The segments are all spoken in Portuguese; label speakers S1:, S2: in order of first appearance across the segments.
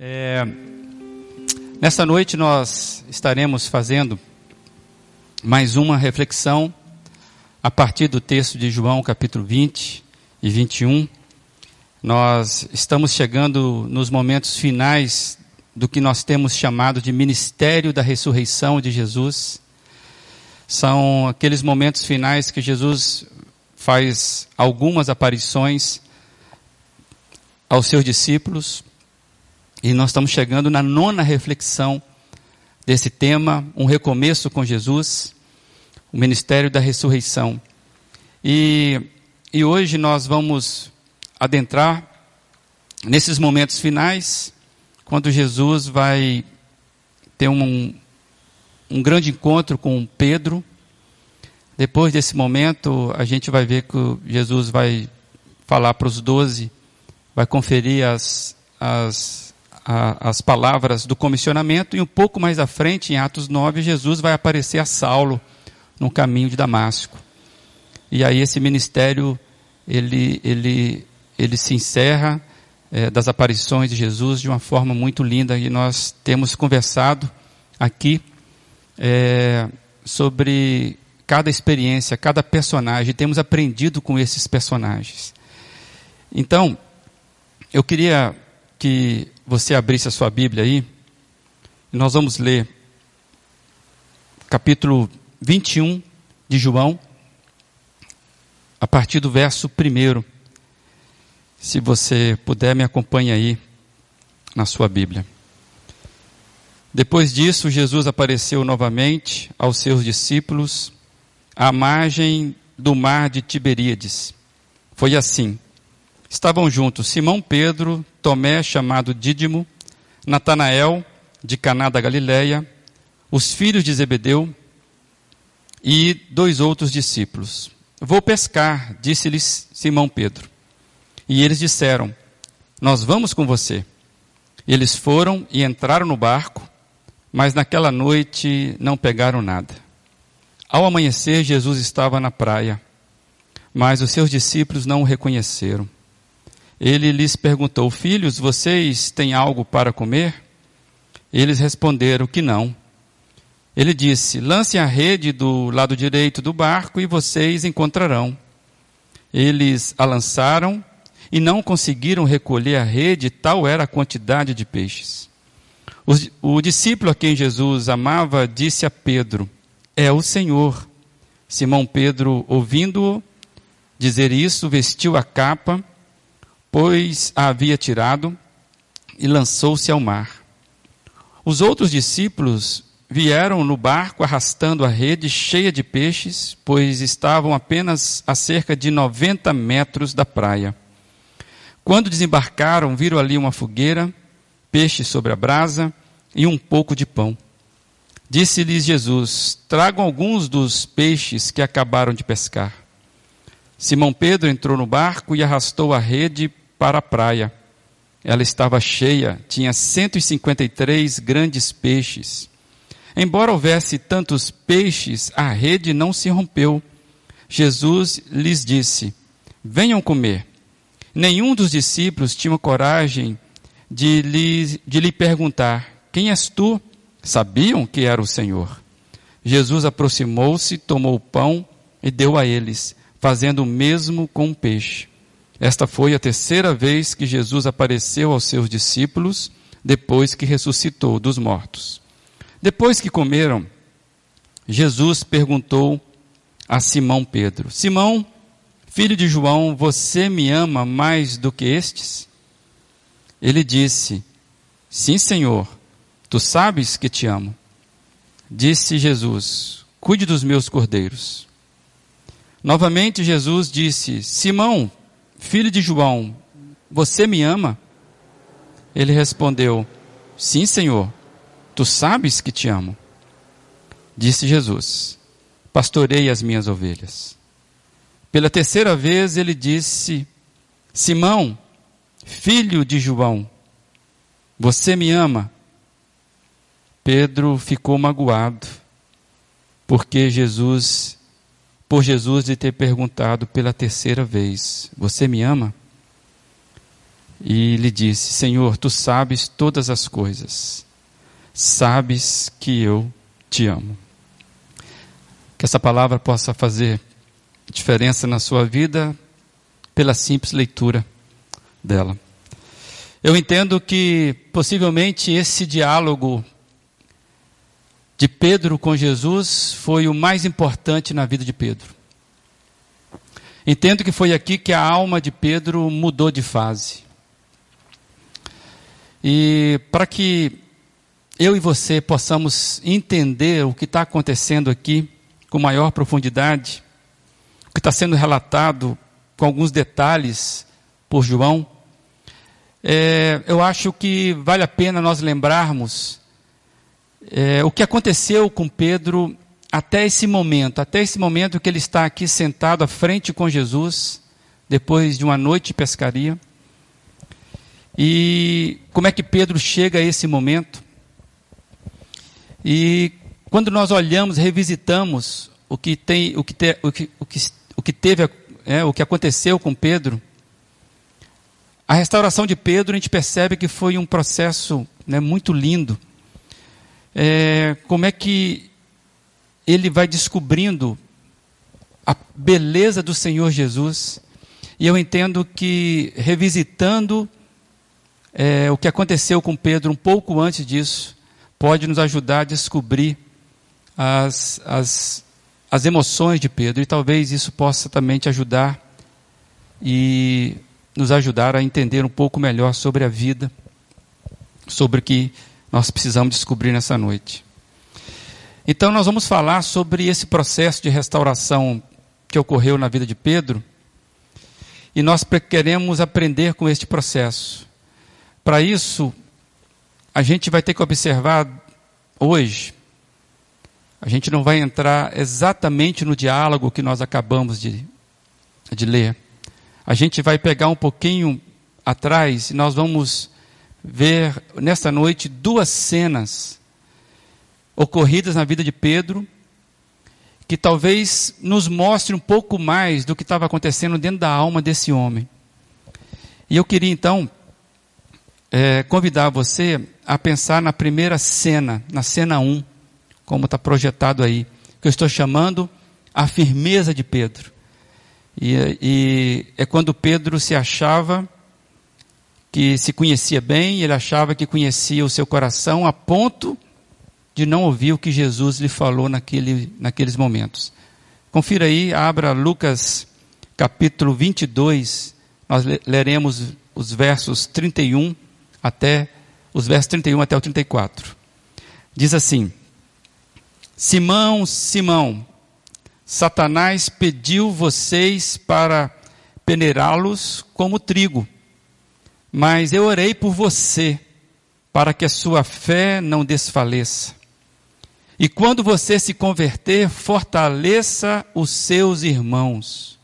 S1: É, nessa noite nós estaremos fazendo mais uma reflexão a partir do texto de João, capítulo 20 e 21. Nós estamos chegando nos momentos finais do que nós temos chamado de ministério da ressurreição de Jesus. São aqueles momentos finais que Jesus faz algumas aparições aos seus discípulos. E nós estamos chegando na nona reflexão desse tema, um recomeço com Jesus, o ministério da ressurreição. E, e hoje nós vamos adentrar nesses momentos finais, quando Jesus vai ter um, um grande encontro com Pedro. Depois desse momento, a gente vai ver que Jesus vai falar para os doze, vai conferir as, as, a, as palavras do comissionamento, e um pouco mais à frente, em Atos 9, Jesus vai aparecer a Saulo no caminho de Damasco. E aí esse ministério, ele, ele, ele se encerra é, das aparições de Jesus de uma forma muito linda e nós temos conversado aqui é, sobre cada experiência, cada personagem, temos aprendido com esses personagens. Então, eu queria que você abrisse a sua Bíblia aí, nós vamos ler capítulo 21 de João, a partir do verso 1. Se você puder, me acompanhe aí na sua Bíblia. Depois disso, Jesus apareceu novamente aos seus discípulos à margem do mar de Tiberíades. Foi assim. Estavam juntos Simão Pedro, Tomé, chamado Dídimo, Natanael, de Caná da Galileia, os filhos de Zebedeu e dois outros discípulos. Vou pescar, disse-lhes Simão Pedro. E eles disseram: Nós vamos com você. Eles foram e entraram no barco, mas naquela noite não pegaram nada. Ao amanhecer, Jesus estava na praia, mas os seus discípulos não o reconheceram. Ele lhes perguntou: Filhos, vocês têm algo para comer? Eles responderam que não. Ele disse: Lancem a rede do lado direito do barco e vocês encontrarão. Eles a lançaram e não conseguiram recolher a rede, tal era a quantidade de peixes. O, o discípulo a quem Jesus amava disse a Pedro: É o Senhor. Simão Pedro, ouvindo-o dizer isso, vestiu a capa, pois a havia tirado, e lançou-se ao mar. Os outros discípulos vieram no barco arrastando a rede cheia de peixes, pois estavam apenas a cerca de 90 metros da praia. Quando desembarcaram, viram ali uma fogueira, peixe sobre a brasa e um pouco de pão. Disse-lhes Jesus: Tragam alguns dos peixes que acabaram de pescar. Simão Pedro entrou no barco e arrastou a rede para a praia. Ela estava cheia, tinha 153 grandes peixes. Embora houvesse tantos peixes, a rede não se rompeu. Jesus lhes disse: Venham comer. Nenhum dos discípulos tinha coragem de lhe, de lhe perguntar: Quem és tu? Sabiam que era o Senhor. Jesus aproximou-se, tomou o pão e deu a eles, fazendo o mesmo com o peixe. Esta foi a terceira vez que Jesus apareceu aos seus discípulos depois que ressuscitou dos mortos. Depois que comeram, Jesus perguntou a Simão Pedro: Simão, Filho de João, você me ama mais do que estes? Ele disse: Sim, Senhor, tu sabes que te amo. Disse Jesus: Cuide dos meus cordeiros. Novamente Jesus disse: Simão, filho de João, você me ama? Ele respondeu: Sim, Senhor, tu sabes que te amo. Disse Jesus: Pastorei as minhas ovelhas. Pela terceira vez ele disse: Simão, filho de João, você me ama? Pedro ficou magoado, porque Jesus, por Jesus lhe ter perguntado pela terceira vez: Você me ama? e lhe disse: Senhor, tu sabes todas as coisas, sabes que eu te amo. Que essa palavra possa fazer diferença na sua vida pela simples leitura dela. Eu entendo que possivelmente esse diálogo de Pedro com Jesus foi o mais importante na vida de Pedro. Entendo que foi aqui que a alma de Pedro mudou de fase. E para que eu e você possamos entender o que está acontecendo aqui com maior profundidade, o que está sendo relatado com alguns detalhes por João, é, eu acho que vale a pena nós lembrarmos é, o que aconteceu com Pedro até esse momento, até esse momento que ele está aqui sentado à frente com Jesus, depois de uma noite de pescaria. E como é que Pedro chega a esse momento? E quando nós olhamos, revisitamos o que tem, o que, te, o que, o que, o que teve, é, o que aconteceu com Pedro, a restauração de Pedro, a gente percebe que foi um processo né, muito lindo. É, como é que ele vai descobrindo a beleza do Senhor Jesus. E eu entendo que, revisitando é, o que aconteceu com Pedro um pouco antes disso, pode nos ajudar a descobrir as, as, as emoções de Pedro. E talvez isso possa também te ajudar e nos ajudar a entender um pouco melhor sobre a vida, sobre o que nós precisamos descobrir nessa noite. Então, nós vamos falar sobre esse processo de restauração que ocorreu na vida de Pedro, e nós queremos aprender com este processo. Para isso, a gente vai ter que observar hoje, a gente não vai entrar exatamente no diálogo que nós acabamos de, de ler, a gente vai pegar um pouquinho atrás e nós vamos ver nesta noite duas cenas ocorridas na vida de Pedro que talvez nos mostre um pouco mais do que estava acontecendo dentro da alma desse homem. E eu queria então é, convidar você a pensar na primeira cena, na cena 1, como está projetado aí, que eu estou chamando a firmeza de Pedro. E, e é quando Pedro se achava que se conhecia bem, ele achava que conhecia o seu coração a ponto de não ouvir o que Jesus lhe falou naquele, naqueles momentos. Confira aí, abra Lucas capítulo 22, nós leremos os versos 31 até os versos 31 até o 34. Diz assim: Simão, Simão, Satanás pediu vocês para peneirá-los como trigo. Mas eu orei por você, para que a sua fé não desfaleça. E quando você se converter, fortaleça os seus irmãos.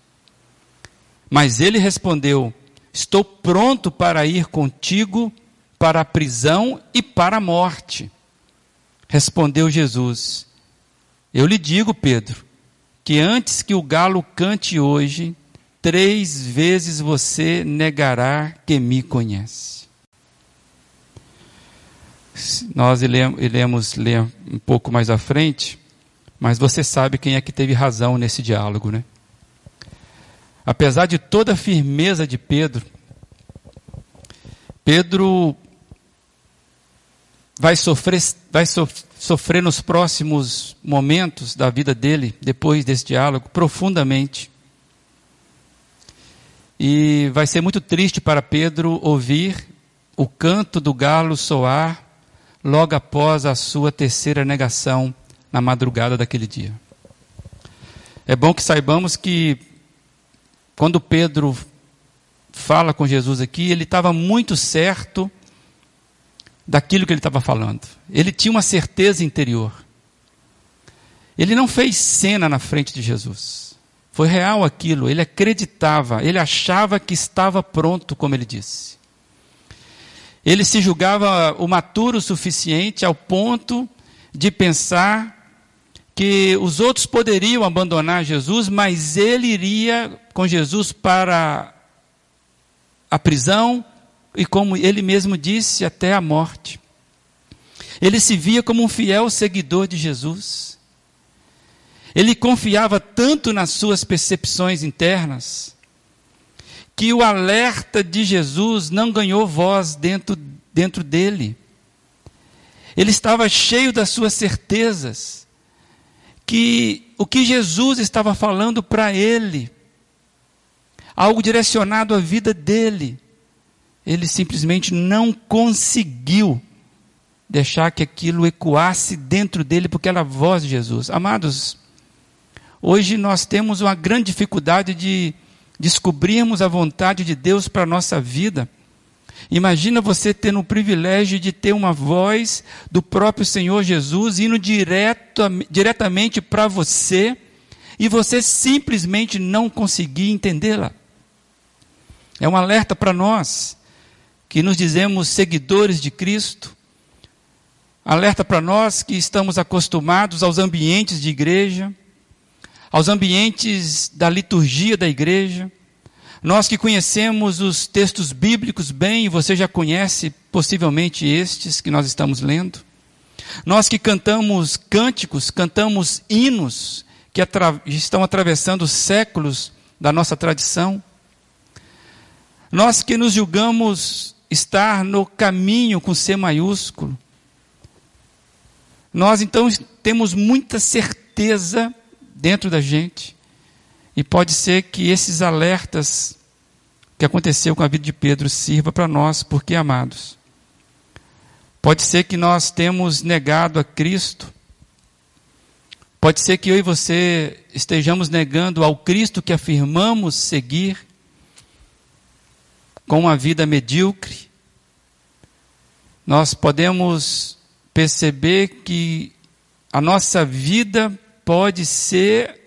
S1: Mas ele respondeu: Estou pronto para ir contigo para a prisão e para a morte. Respondeu Jesus: Eu lhe digo, Pedro, que antes que o galo cante hoje, três vezes você negará que me conhece. Nós iremos ler um pouco mais à frente, mas você sabe quem é que teve razão nesse diálogo, né? Apesar de toda a firmeza de Pedro, Pedro vai sofrer, vai sofrer nos próximos momentos da vida dele, depois desse diálogo, profundamente. E vai ser muito triste para Pedro ouvir o canto do galo soar logo após a sua terceira negação na madrugada daquele dia. É bom que saibamos que quando Pedro fala com Jesus aqui, ele estava muito certo daquilo que ele estava falando. Ele tinha uma certeza interior. Ele não fez cena na frente de Jesus. Foi real aquilo, ele acreditava, ele achava que estava pronto, como ele disse. Ele se julgava o maturo o suficiente ao ponto de pensar que os outros poderiam abandonar Jesus, mas ele iria com Jesus para a prisão e, como ele mesmo disse, até a morte. Ele se via como um fiel seguidor de Jesus. Ele confiava tanto nas suas percepções internas, que o alerta de Jesus não ganhou voz dentro, dentro dele. Ele estava cheio das suas certezas, que o que Jesus estava falando para ele, algo direcionado à vida dele, ele simplesmente não conseguiu deixar que aquilo ecoasse dentro dele, porque era a voz de Jesus. Amados, hoje nós temos uma grande dificuldade de descobrirmos a vontade de Deus para a nossa vida. Imagina você tendo o privilégio de ter uma voz do próprio Senhor Jesus indo direto, diretamente para você e você simplesmente não conseguir entendê-la. É um alerta para nós que nos dizemos seguidores de Cristo. Alerta para nós que estamos acostumados aos ambientes de igreja, aos ambientes da liturgia da igreja. Nós que conhecemos os textos bíblicos bem, e você já conhece possivelmente estes que nós estamos lendo. Nós que cantamos cânticos, cantamos hinos que atra estão atravessando séculos da nossa tradição. Nós que nos julgamos estar no caminho com C maiúsculo. Nós então temos muita certeza dentro da gente. E pode ser que esses alertas que aconteceu com a vida de Pedro sirva para nós, porque amados. Pode ser que nós temos negado a Cristo. Pode ser que eu e você estejamos negando ao Cristo que afirmamos seguir com uma vida medíocre, nós podemos perceber que a nossa vida pode ser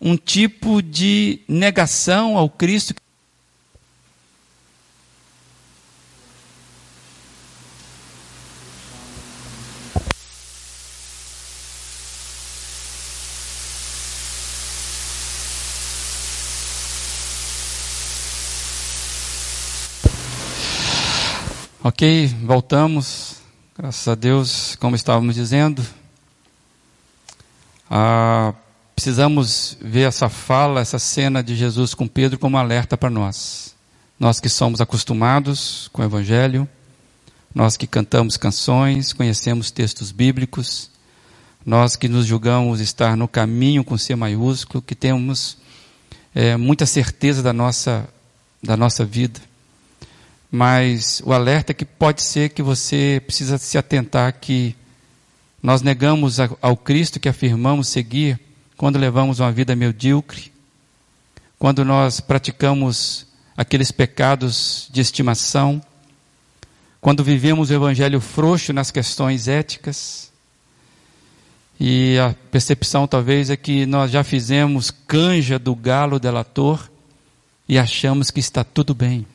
S1: um tipo de negação ao Cristo Ok, voltamos. Graças a Deus, como estávamos dizendo. Ah, precisamos ver essa fala, essa cena de Jesus com Pedro como alerta para nós. Nós que somos acostumados com o Evangelho, nós que cantamos canções, conhecemos textos bíblicos, nós que nos julgamos estar no caminho com C maiúsculo, que temos é, muita certeza da nossa, da nossa vida mas o alerta é que pode ser que você precisa se atentar que nós negamos ao Cristo que afirmamos seguir quando levamos uma vida medíocre, quando nós praticamos aqueles pecados de estimação, quando vivemos o evangelho frouxo nas questões éticas. E a percepção talvez é que nós já fizemos canja do galo delator e achamos que está tudo bem.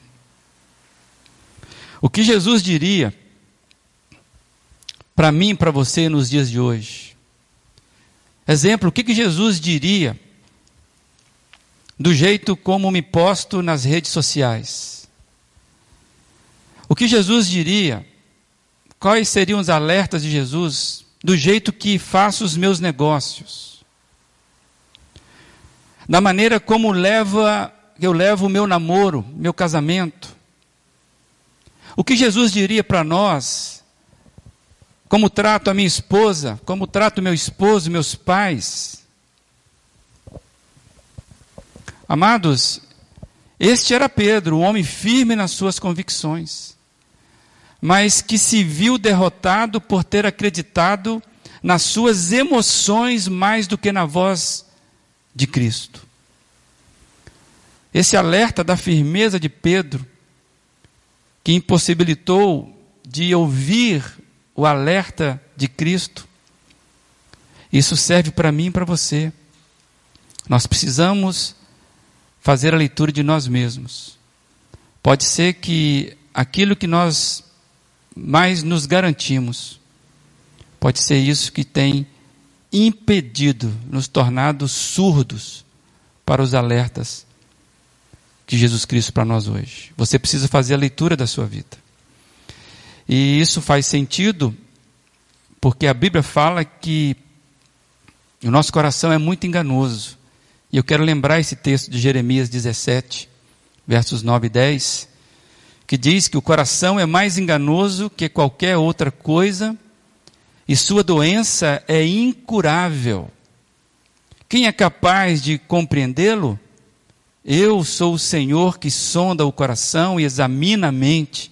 S1: O que Jesus diria para mim para você nos dias de hoje? Exemplo, o que, que Jesus diria do jeito como me posto nas redes sociais? O que Jesus diria? Quais seriam os alertas de Jesus do jeito que faço os meus negócios? Da maneira como leva, eu levo o meu namoro, meu casamento? O que Jesus diria para nós? Como trato a minha esposa? Como trato meu esposo, meus pais? Amados, este era Pedro, um homem firme nas suas convicções, mas que se viu derrotado por ter acreditado nas suas emoções mais do que na voz de Cristo. Esse alerta da firmeza de Pedro que impossibilitou de ouvir o alerta de Cristo. Isso serve para mim e para você. Nós precisamos fazer a leitura de nós mesmos. Pode ser que aquilo que nós mais nos garantimos, pode ser isso que tem impedido, nos tornado surdos para os alertas de Jesus Cristo para nós hoje. Você precisa fazer a leitura da sua vida. E isso faz sentido porque a Bíblia fala que o nosso coração é muito enganoso. E eu quero lembrar esse texto de Jeremias 17, versos 9 e 10, que diz que o coração é mais enganoso que qualquer outra coisa e sua doença é incurável. Quem é capaz de compreendê-lo? Eu sou o Senhor que sonda o coração e examina a mente,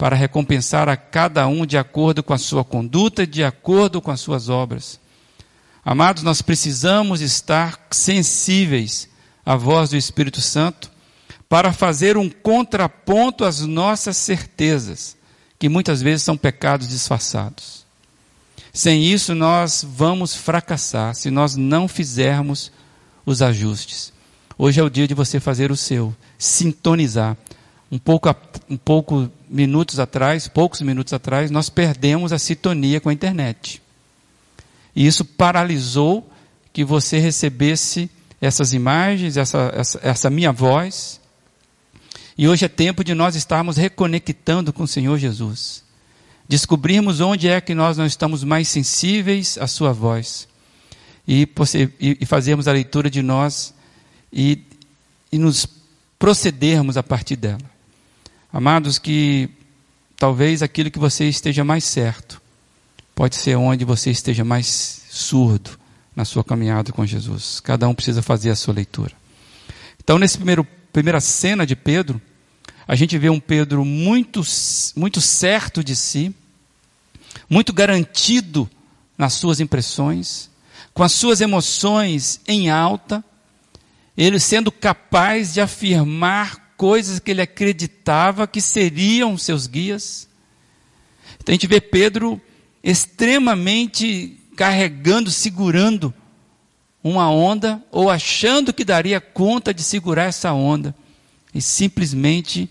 S1: para recompensar a cada um de acordo com a sua conduta, de acordo com as suas obras. Amados, nós precisamos estar sensíveis à voz do Espírito Santo para fazer um contraponto às nossas certezas, que muitas vezes são pecados disfarçados. Sem isso, nós vamos fracassar se nós não fizermos os ajustes. Hoje é o dia de você fazer o seu, sintonizar. Um pouco, um pouco minutos atrás, poucos minutos atrás, nós perdemos a sintonia com a internet. E isso paralisou que você recebesse essas imagens, essa, essa, essa minha voz. E hoje é tempo de nós estarmos reconectando com o Senhor Jesus descobrirmos onde é que nós não estamos mais sensíveis à Sua voz e, e fazermos a leitura de nós e, e nos procedermos a partir dela. Amados, que talvez aquilo que você esteja mais certo pode ser onde você esteja mais surdo na sua caminhada com Jesus. Cada um precisa fazer a sua leitura. Então, primeiro primeira cena de Pedro, a gente vê um Pedro muito muito certo de si, muito garantido nas suas impressões, com as suas emoções em alta, ele sendo capaz de afirmar coisas que ele acreditava que seriam seus guias. Então a gente vê Pedro extremamente carregando, segurando uma onda, ou achando que daria conta de segurar essa onda, e simplesmente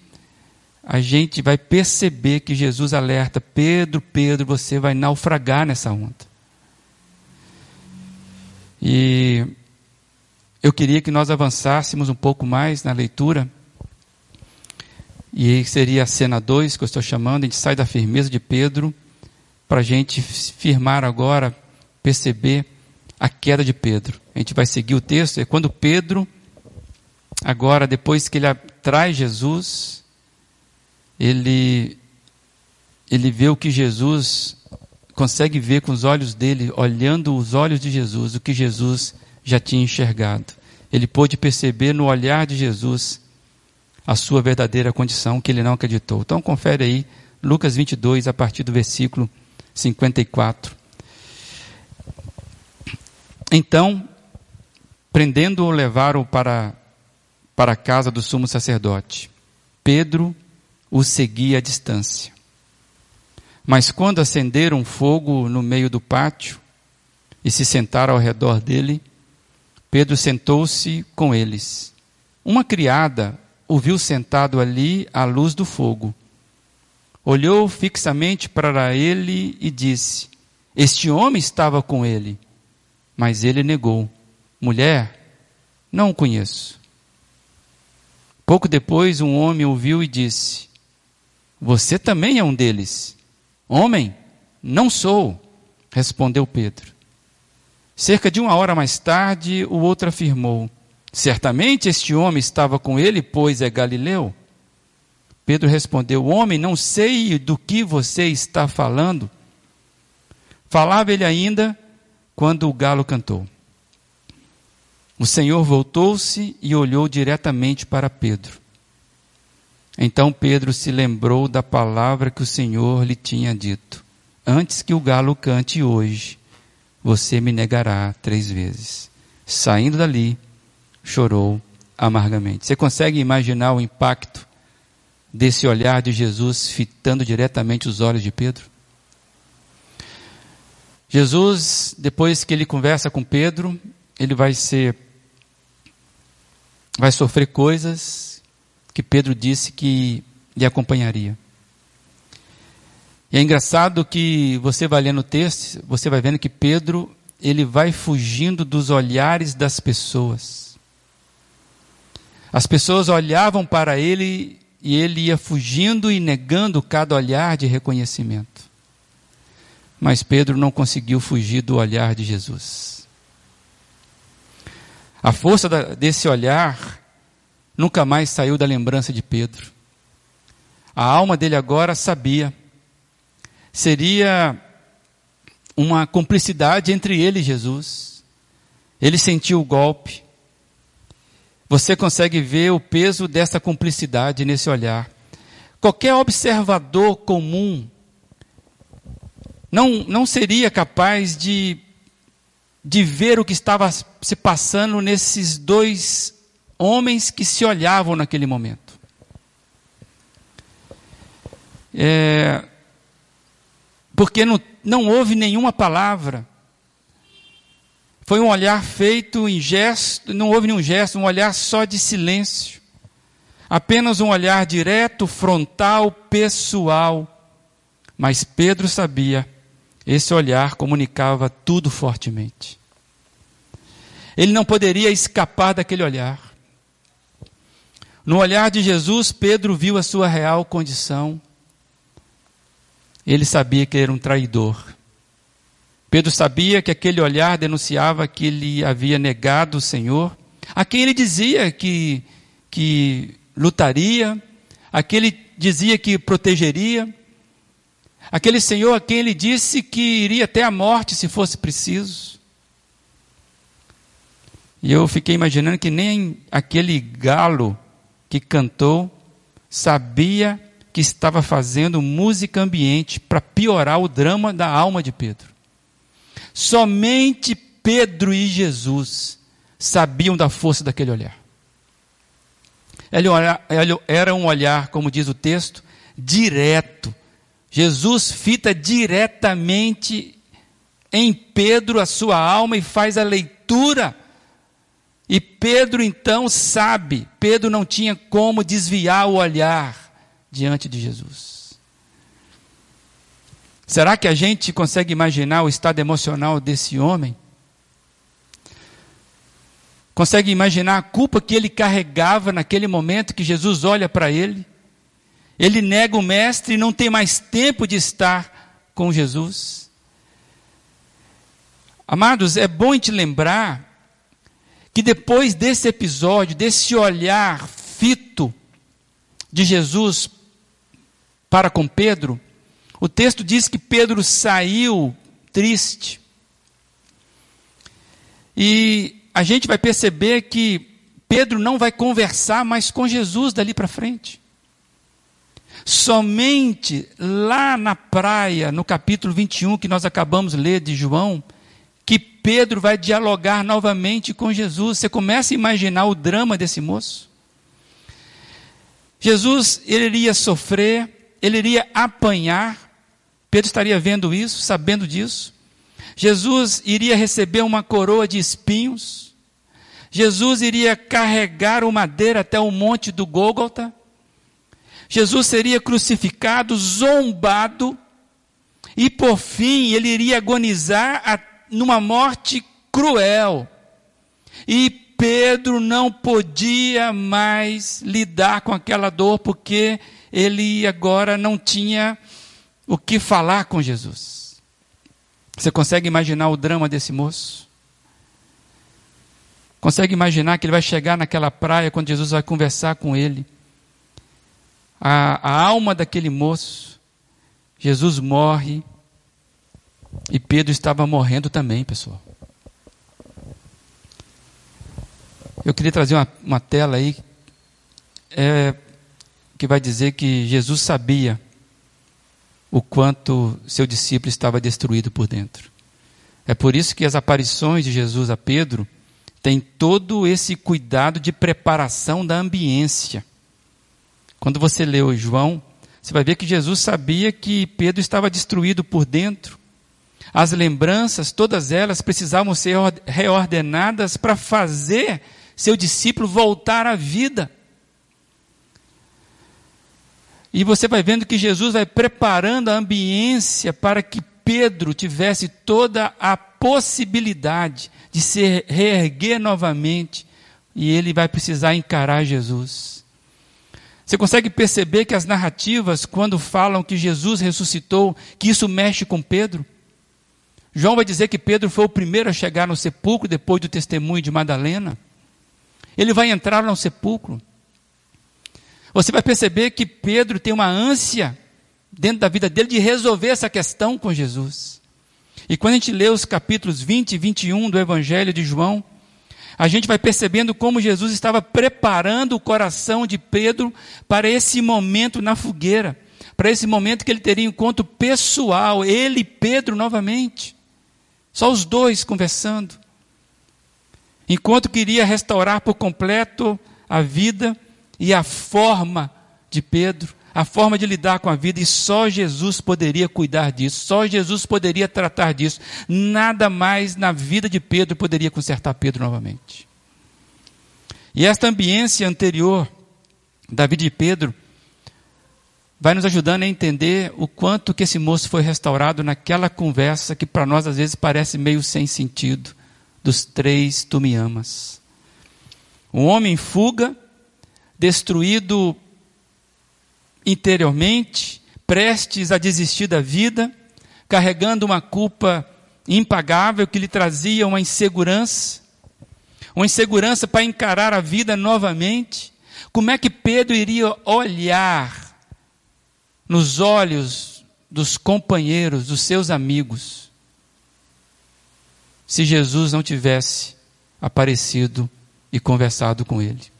S1: a gente vai perceber que Jesus alerta: Pedro, Pedro, você vai naufragar nessa onda. E eu queria que nós avançássemos um pouco mais na leitura. E seria a cena 2 que eu estou chamando, a gente sai da firmeza de Pedro para a gente firmar agora, perceber a queda de Pedro. A gente vai seguir o texto, é quando Pedro, agora depois que ele atrai Jesus, ele, ele vê o que Jesus consegue ver com os olhos dele, olhando os olhos de Jesus, o que Jesus já tinha enxergado. Ele pôde perceber no olhar de Jesus a sua verdadeira condição, que ele não acreditou. Então, confere aí, Lucas 22, a partir do versículo 54. Então, prendendo-o, levaram para, para a casa do sumo sacerdote. Pedro o seguia à distância. Mas quando acenderam fogo no meio do pátio e se sentaram ao redor dele, Pedro sentou-se com eles. Uma criada o viu sentado ali à luz do fogo. Olhou fixamente para ele e disse: Este homem estava com ele. Mas ele negou: Mulher, não o conheço. Pouco depois, um homem ouviu e disse: você também é um deles. Homem, não sou, respondeu Pedro. Cerca de uma hora mais tarde, o outro afirmou: Certamente este homem estava com ele, pois é Galileu. Pedro respondeu: Homem, não sei do que você está falando. Falava ele ainda quando o galo cantou. O Senhor voltou-se e olhou diretamente para Pedro. Então Pedro se lembrou da palavra que o Senhor lhe tinha dito: Antes que o galo cante hoje, você me negará três vezes. Saindo dali, chorou amargamente. Você consegue imaginar o impacto desse olhar de Jesus fitando diretamente os olhos de Pedro? Jesus, depois que ele conversa com Pedro, ele vai ser vai sofrer coisas que Pedro disse que lhe acompanharia. E é engraçado que você vai lendo o texto, você vai vendo que Pedro, ele vai fugindo dos olhares das pessoas. As pessoas olhavam para ele e ele ia fugindo e negando cada olhar de reconhecimento. Mas Pedro não conseguiu fugir do olhar de Jesus. A força desse olhar nunca mais saiu da lembrança de Pedro. A alma dele agora sabia. Seria uma cumplicidade entre ele e Jesus. Ele sentiu o golpe. Você consegue ver o peso dessa cumplicidade nesse olhar. Qualquer observador comum não, não seria capaz de, de ver o que estava se passando nesses dois homens que se olhavam naquele momento. É, porque não, não houve nenhuma palavra. Foi um olhar feito em gesto, não houve nenhum gesto, um olhar só de silêncio. Apenas um olhar direto, frontal, pessoal. Mas Pedro sabia esse olhar comunicava tudo fortemente. Ele não poderia escapar daquele olhar. No olhar de Jesus, Pedro viu a sua real condição. Ele sabia que era um traidor. Pedro sabia que aquele olhar denunciava que ele havia negado o Senhor, a quem ele dizia que, que lutaria, a quem ele dizia que protegeria, Aquele Senhor a quem ele disse que iria até a morte se fosse preciso. E eu fiquei imaginando que nem aquele galo que cantou sabia que estava fazendo música ambiente para piorar o drama da alma de Pedro. Somente Pedro e Jesus sabiam da força daquele olhar. Era um olhar, como diz o texto, direto, Jesus fita diretamente em Pedro a sua alma e faz a leitura. E Pedro então sabe, Pedro não tinha como desviar o olhar diante de Jesus. Será que a gente consegue imaginar o estado emocional desse homem? Consegue imaginar a culpa que ele carregava naquele momento que Jesus olha para ele? Ele nega o mestre e não tem mais tempo de estar com Jesus. Amados, é bom te lembrar que depois desse episódio, desse olhar fito de Jesus para com Pedro, o texto diz que Pedro saiu triste. E a gente vai perceber que Pedro não vai conversar mais com Jesus dali para frente. Somente lá na praia, no capítulo 21 que nós acabamos de ler de João, que Pedro vai dialogar novamente com Jesus. Você começa a imaginar o drama desse moço. Jesus, ele iria sofrer, ele iria apanhar. Pedro estaria vendo isso, sabendo disso. Jesus iria receber uma coroa de espinhos. Jesus iria carregar o madeira até o monte do Gólgota. Jesus seria crucificado, zombado, e por fim ele iria agonizar a, numa morte cruel. E Pedro não podia mais lidar com aquela dor, porque ele agora não tinha o que falar com Jesus. Você consegue imaginar o drama desse moço? Consegue imaginar que ele vai chegar naquela praia quando Jesus vai conversar com ele? a, a alma daquele moço. Jesus morre e Pedro estava morrendo também, pessoal. Eu queria trazer uma, uma tela aí é, que vai dizer que Jesus sabia o quanto seu discípulo estava destruído por dentro. É por isso que as aparições de Jesus a Pedro têm todo esse cuidado de preparação da ambiência. Quando você lê o João, você vai ver que Jesus sabia que Pedro estava destruído por dentro. As lembranças, todas elas, precisavam ser reordenadas para fazer seu discípulo voltar à vida. E você vai vendo que Jesus vai preparando a ambiência para que Pedro tivesse toda a possibilidade de se reerguer novamente e ele vai precisar encarar Jesus. Você consegue perceber que as narrativas, quando falam que Jesus ressuscitou, que isso mexe com Pedro? João vai dizer que Pedro foi o primeiro a chegar no sepulcro depois do testemunho de Madalena. Ele vai entrar no sepulcro. Você vai perceber que Pedro tem uma ânsia dentro da vida dele de resolver essa questão com Jesus. E quando a gente lê os capítulos 20 e 21 do Evangelho de João, a gente vai percebendo como Jesus estava preparando o coração de Pedro para esse momento na fogueira, para esse momento que ele teria encontro pessoal, ele e Pedro novamente. Só os dois conversando. Enquanto queria restaurar por completo a vida e a forma de Pedro, a forma de lidar com a vida, e só Jesus poderia cuidar disso, só Jesus poderia tratar disso. Nada mais na vida de Pedro poderia consertar Pedro novamente. E esta ambiência anterior da vida de Pedro vai nos ajudando a entender o quanto que esse moço foi restaurado naquela conversa que para nós às vezes parece meio sem sentido, dos três tu me amas. Um homem em fuga, destruído interiormente, prestes a desistir da vida, carregando uma culpa impagável que lhe trazia uma insegurança, uma insegurança para encarar a vida novamente. Como é que Pedro iria olhar nos olhos dos companheiros, dos seus amigos, se Jesus não tivesse aparecido e conversado com ele?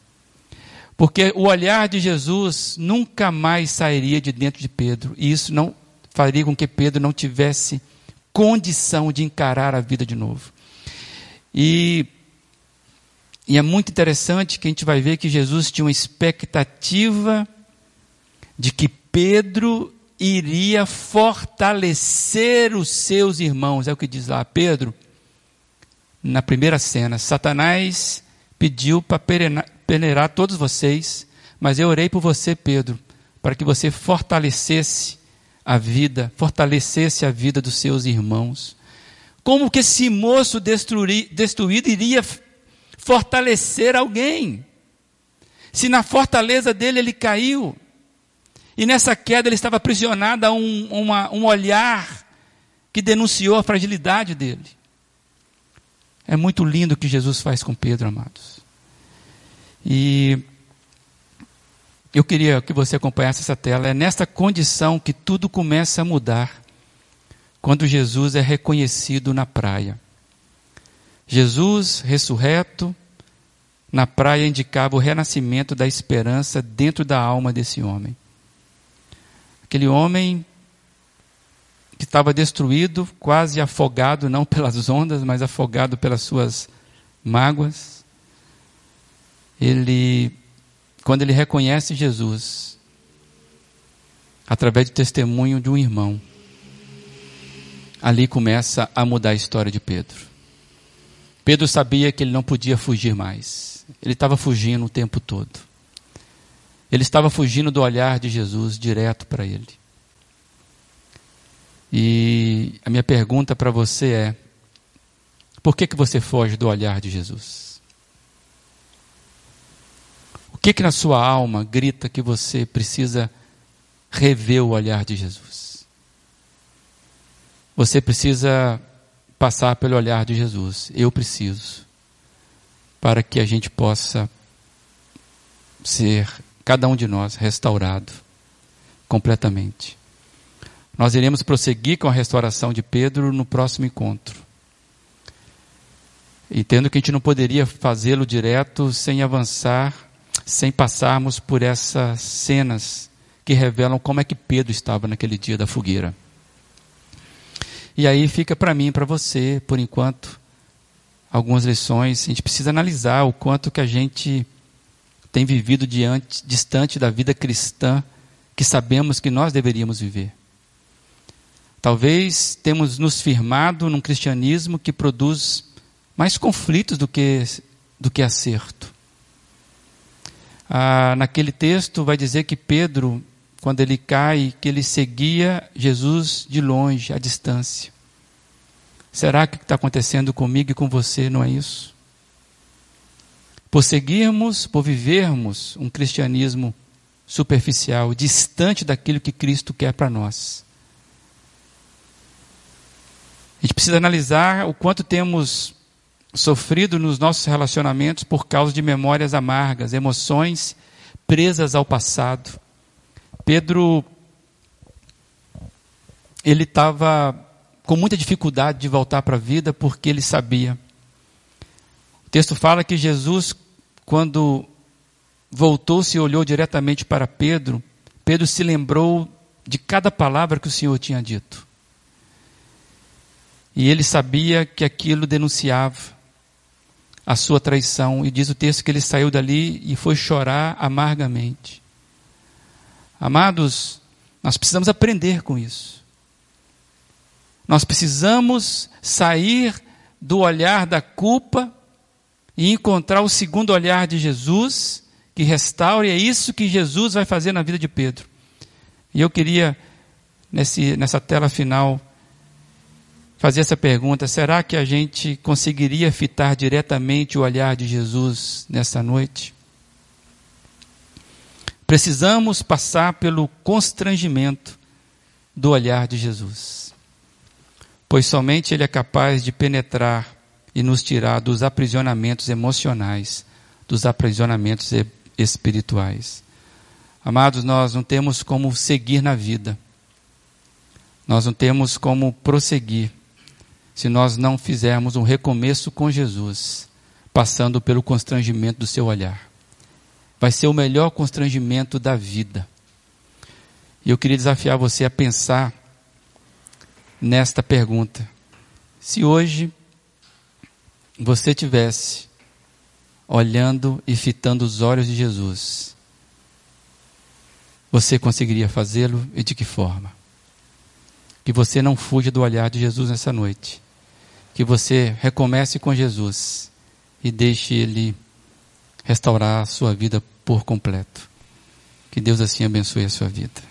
S1: Porque o olhar de Jesus nunca mais sairia de dentro de Pedro, e isso não faria com que Pedro não tivesse condição de encarar a vida de novo. E, e é muito interessante que a gente vai ver que Jesus tinha uma expectativa de que Pedro iria fortalecer os seus irmãos, é o que diz lá Pedro, na primeira cena. Satanás pediu para peneirar todos vocês, mas eu orei por você, Pedro, para que você fortalecesse a vida, fortalecesse a vida dos seus irmãos. Como que esse moço destruído iria fortalecer alguém? Se na fortaleza dele ele caiu, e nessa queda ele estava aprisionado a um, uma, um olhar que denunciou a fragilidade dele. É muito lindo o que Jesus faz com Pedro, amados. E eu queria que você acompanhasse essa tela. É nesta condição que tudo começa a mudar quando Jesus é reconhecido na praia. Jesus ressurreto na praia indicava o renascimento da esperança dentro da alma desse homem. Aquele homem que estava destruído, quase afogado, não pelas ondas, mas afogado pelas suas mágoas ele, quando ele reconhece Jesus, através do testemunho de um irmão, ali começa a mudar a história de Pedro. Pedro sabia que ele não podia fugir mais. Ele estava fugindo o tempo todo. Ele estava fugindo do olhar de Jesus direto para ele. E a minha pergunta para você é: por que, que você foge do olhar de Jesus? O que que na sua alma grita que você precisa rever o olhar de Jesus? Você precisa passar pelo olhar de Jesus. Eu preciso. Para que a gente possa ser, cada um de nós, restaurado completamente. Nós iremos prosseguir com a restauração de Pedro no próximo encontro. Entendo que a gente não poderia fazê-lo direto sem avançar sem passarmos por essas cenas que revelam como é que Pedro estava naquele dia da fogueira. E aí fica para mim e para você, por enquanto, algumas lições. A gente precisa analisar o quanto que a gente tem vivido diante, distante da vida cristã que sabemos que nós deveríamos viver. Talvez temos nos firmado num cristianismo que produz mais conflitos do que, do que acerto. Ah, naquele texto vai dizer que Pedro, quando ele cai, que ele seguia Jesus de longe, à distância. Será que está acontecendo comigo e com você não é isso? por seguirmos, por vivermos um cristianismo superficial, distante daquilo que Cristo quer para nós. A gente precisa analisar o quanto temos sofrido nos nossos relacionamentos por causa de memórias amargas, emoções presas ao passado. Pedro, ele estava com muita dificuldade de voltar para a vida porque ele sabia. O texto fala que Jesus, quando voltou-se e olhou diretamente para Pedro, Pedro se lembrou de cada palavra que o Senhor tinha dito. E ele sabia que aquilo denunciava a sua traição. E diz o texto que ele saiu dali e foi chorar amargamente. Amados, nós precisamos aprender com isso. Nós precisamos sair do olhar da culpa e encontrar o segundo olhar de Jesus que restaura, e é isso que Jesus vai fazer na vida de Pedro. E eu queria, nesse, nessa tela final, fazer essa pergunta: será que a gente conseguiria fitar diretamente o olhar de Jesus nessa noite? Precisamos passar pelo constrangimento do olhar de Jesus, pois somente Ele é capaz de penetrar e nos tirar dos aprisionamentos emocionais, dos aprisionamentos espirituais. Amados, nós não temos como seguir na vida, nós não temos como prosseguir se nós não fizermos um recomeço com Jesus, passando pelo constrangimento do seu olhar. Vai ser o melhor constrangimento da vida. E eu queria desafiar você a pensar nesta pergunta. Se hoje você tivesse olhando e fitando os olhos de Jesus, você conseguiria fazê-lo e de que forma? Que você não fuja do olhar de Jesus nessa noite. Que você recomece com Jesus e deixe Ele restaurar a sua vida por completo. Que Deus assim abençoe a sua vida.